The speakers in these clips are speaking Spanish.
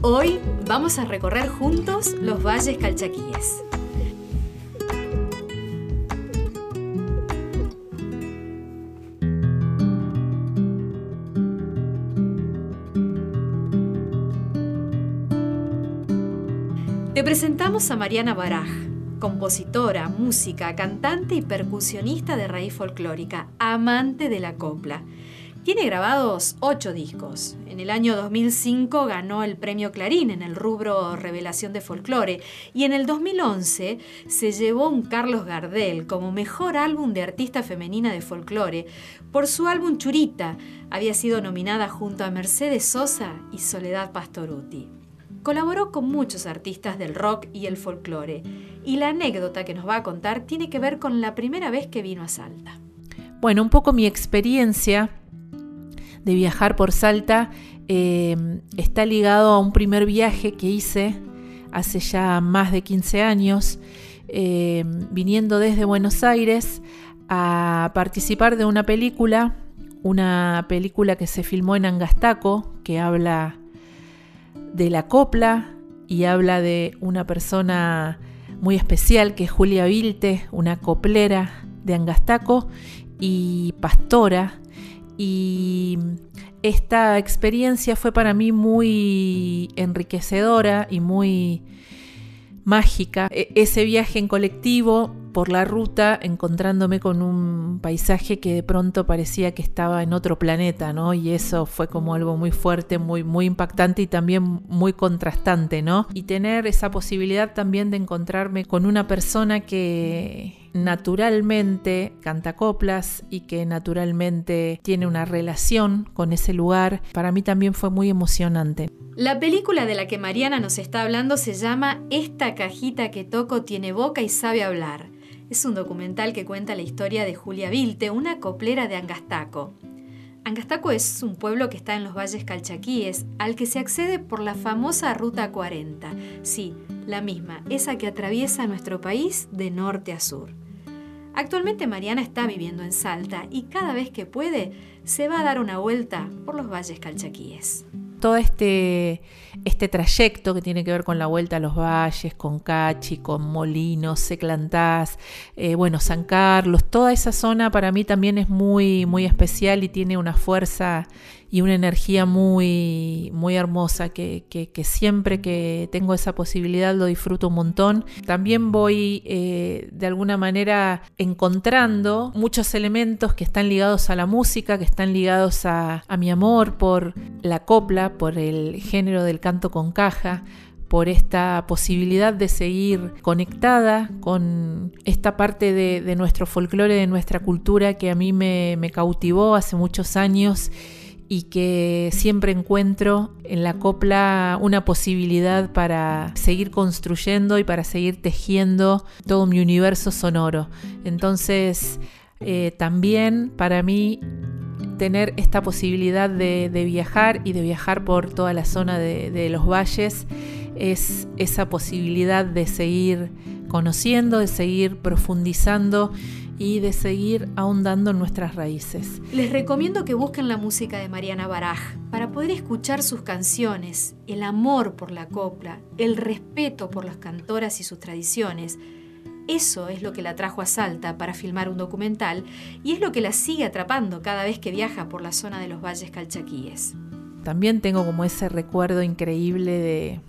Hoy vamos a recorrer juntos los valles calchaquíes. Te presentamos a Mariana Baraj, compositora, música, cantante y percusionista de raíz folclórica, amante de la copla. Tiene grabados ocho discos. En el año 2005 ganó el premio Clarín en el rubro Revelación de Folclore y en el 2011 se llevó un Carlos Gardel como mejor álbum de artista femenina de folclore por su álbum Churita. Había sido nominada junto a Mercedes Sosa y Soledad Pastoruti. Colaboró con muchos artistas del rock y el folclore, y la anécdota que nos va a contar tiene que ver con la primera vez que vino a Salta. Bueno, un poco mi experiencia de viajar por Salta eh, está ligado a un primer viaje que hice hace ya más de 15 años, eh, viniendo desde Buenos Aires a participar de una película, una película que se filmó en Angastaco, que habla de la copla y habla de una persona muy especial que es Julia Vilte, una coplera de Angastaco y pastora. Y esta experiencia fue para mí muy enriquecedora y muy mágica. E, ese viaje en colectivo por la ruta encontrándome con un paisaje que de pronto parecía que estaba en otro planeta, ¿no? Y eso fue como algo muy fuerte, muy, muy impactante y también muy contrastante, ¿no? Y tener esa posibilidad también de encontrarme con una persona que naturalmente canta coplas y que naturalmente tiene una relación con ese lugar, para mí también fue muy emocionante. La película de la que Mariana nos está hablando se llama Esta cajita que toco tiene boca y sabe hablar. Es un documental que cuenta la historia de Julia Vilte, una coplera de Angastaco. Angastaco es un pueblo que está en los valles calchaquíes, al que se accede por la famosa Ruta 40. Sí, la misma, esa que atraviesa nuestro país de norte a sur. Actualmente Mariana está viviendo en Salta y cada vez que puede se va a dar una vuelta por los valles calchaquíes todo este, este trayecto que tiene que ver con la vuelta a los valles, con Cachi, con Molinos, Seclantás, eh, bueno, San Carlos, toda esa zona para mí también es muy, muy especial y tiene una fuerza y una energía muy, muy hermosa que, siempre que tengo esa posibilidad lo disfruto un montón. También voy eh, de alguna manera encontrando muchos elementos que están ligados a la música, que están ligados a, a mi amor por la copla, por el género del canto con caja por esta posibilidad de seguir conectada con esta parte de, nuestro folclore, de nuestra cultura que a mí me, me cautivó hace muchos años y que siempre encuentro en la copla una posibilidad para seguir construyendo y para seguir tejiendo todo mi universo sonoro. Entonces, eh, también para mí tener esta posibilidad de, viajar y de viajar por toda la zona de los valles es esa posibilidad de seguir conociendo, de seguir profundizando y de seguir ahondando en nuestras raíces. Les recomiendo que busquen la música de Mariana Baraj para poder escuchar sus canciones, el amor por la copla, el respeto por las cantoras y sus tradiciones. Eso es lo que la trajo a Salta para filmar un documental y es lo que la sigue atrapando cada vez que viaja por la zona de los valles calchaquíes. También tengo como ese recuerdo increíble de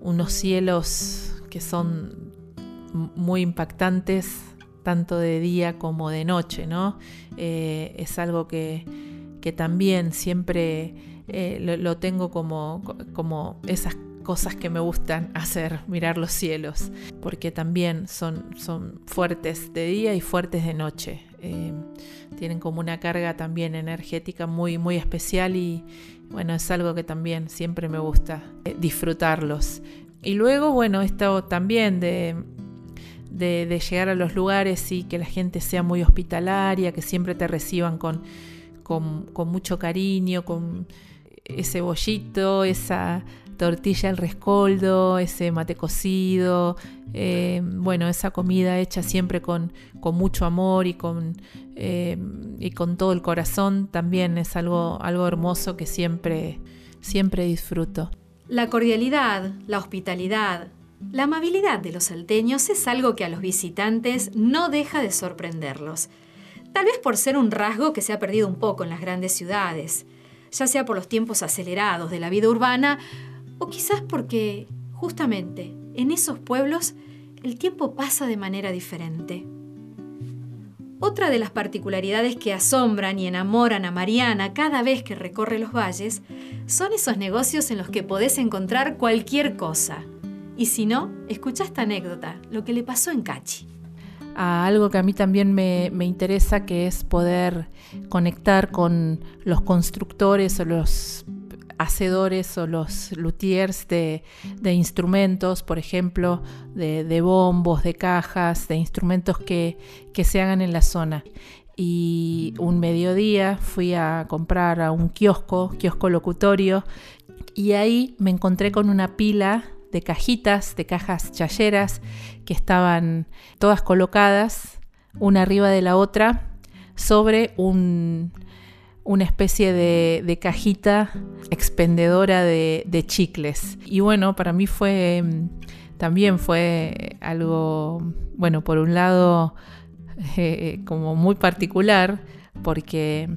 unos cielos que son muy impactantes tanto de día como de noche, ¿no? Eh, es algo que, también siempre eh, lo, tengo como, como esas cosas que me gustan hacer, mirar los cielos, porque también son, son fuertes de día y fuertes de noche. Eh, tienen como una carga también energética muy, muy especial y bueno, es algo que también siempre me gusta disfrutarlos. Y luego, bueno, esto también de, de, llegar a los lugares y que la gente sea muy hospitalaria, que siempre te reciban con, con, mucho cariño, con ese bollito, esa tortilla al rescoldo, ese mate cocido, eh, bueno, esa comida hecha siempre con, con mucho amor y con, eh, y con todo el corazón, también es algo, algo hermoso que siempre, siempre disfruto. La cordialidad, la hospitalidad, la amabilidad de los salteños es algo que a los visitantes no deja de sorprenderlos. Tal vez por ser un rasgo que se ha perdido un poco en las grandes ciudades, ya sea por los tiempos acelerados de la vida urbana o quizás porque, justamente, en esos pueblos el tiempo pasa de manera diferente. Otra de las particularidades que asombran y enamoran a Mariana cada vez que recorre los valles son esos negocios en los que podés encontrar cualquier cosa. Y si no, escucha esta anécdota, lo que le pasó en Cachi. A algo que a mí también me, me interesa, que es poder conectar con los constructores o los hacedores o los luthiers de, instrumentos, por ejemplo, de, bombos, de cajas, de instrumentos que, se hagan en la zona. Y un mediodía fui a comprar a un kiosco, kiosco locutorio, y ahí me encontré con una pila de cajitas, de cajas chayeras, que estaban todas colocadas, una arriba de la otra, sobre un, una especie de, cajita expendedora de, chicles. Y bueno, para mí fue también fue algo, bueno, por un lado eh, como muy particular, porque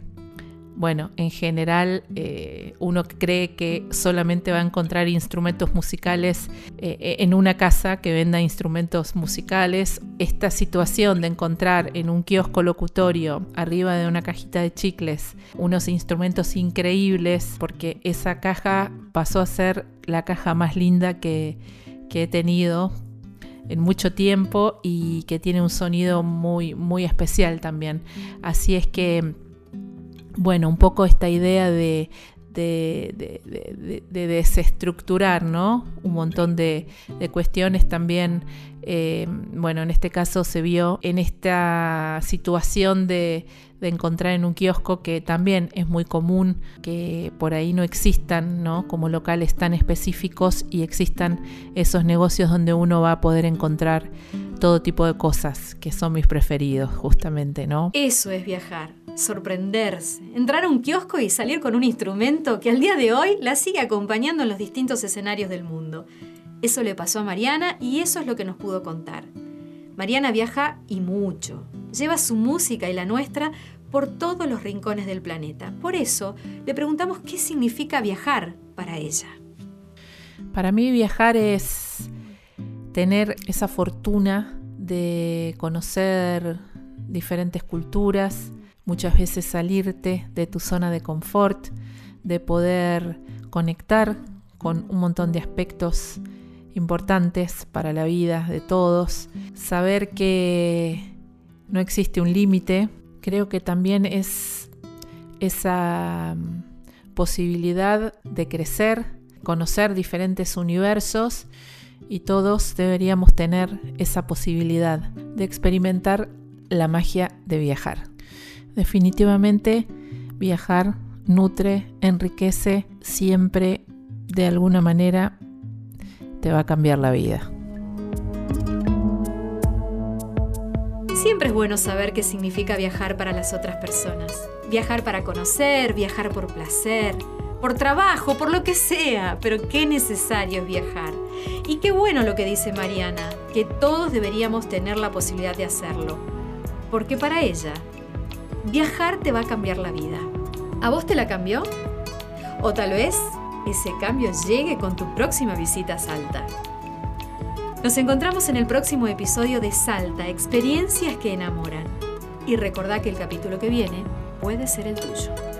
bueno, en general eh, uno cree que solamente va a encontrar instrumentos musicales eh, en una casa que venda instrumentos musicales. Esta situación de encontrar en un kiosco locutorio, arriba de una cajita de chicles, unos instrumentos increíbles, porque esa caja pasó a ser la caja más linda que, que he tenido en mucho tiempo y que tiene un sonido muy, muy especial también. Así es que bueno, un poco esta idea de, de, desestructurar, ¿no? Un montón de, cuestiones también, eh, bueno, en este caso se vio en esta situación de, encontrar en un kiosco que también es muy común que por ahí no existan, ¿no? Como locales tan específicos y existan esos negocios donde uno va a poder encontrar todo tipo de cosas que son mis preferidos, justamente, ¿no? Eso es viajar sorprenderse, entrar a un kiosco y salir con un instrumento que al día de hoy la sigue acompañando en los distintos escenarios del mundo. Eso le pasó a Mariana y eso es lo que nos pudo contar. Mariana viaja y mucho. Lleva su música y la nuestra por todos los rincones del planeta. Por eso le preguntamos qué significa viajar para ella. Para mí viajar es tener esa fortuna de conocer diferentes culturas, muchas veces salirte de tu zona de confort, de poder conectar con un montón de aspectos importantes para la vida de todos, saber que no existe un límite, creo que también es esa mm, posibilidad de crecer, conocer diferentes universos y todos deberíamos tener esa posibilidad de experimentar la magia de viajar. Definitivamente viajar nutre, enriquece, siempre de alguna manera te va a cambiar la vida. Siempre es bueno saber qué significa viajar para las otras personas. Viajar para conocer, viajar por placer, por trabajo, por lo que sea, pero qué necesario es viajar. Y qué bueno lo que dice Mariana, que todos deberíamos tener la posibilidad de hacerlo. Porque para ella, viajar te va a cambiar la vida. ¿A vos te la cambió? O tal vez ese cambio llegue con tu próxima visita a Salta. Nos encontramos en el próximo episodio de Salta, experiencias que enamoran. Y recordá que el capítulo que viene puede ser el tuyo.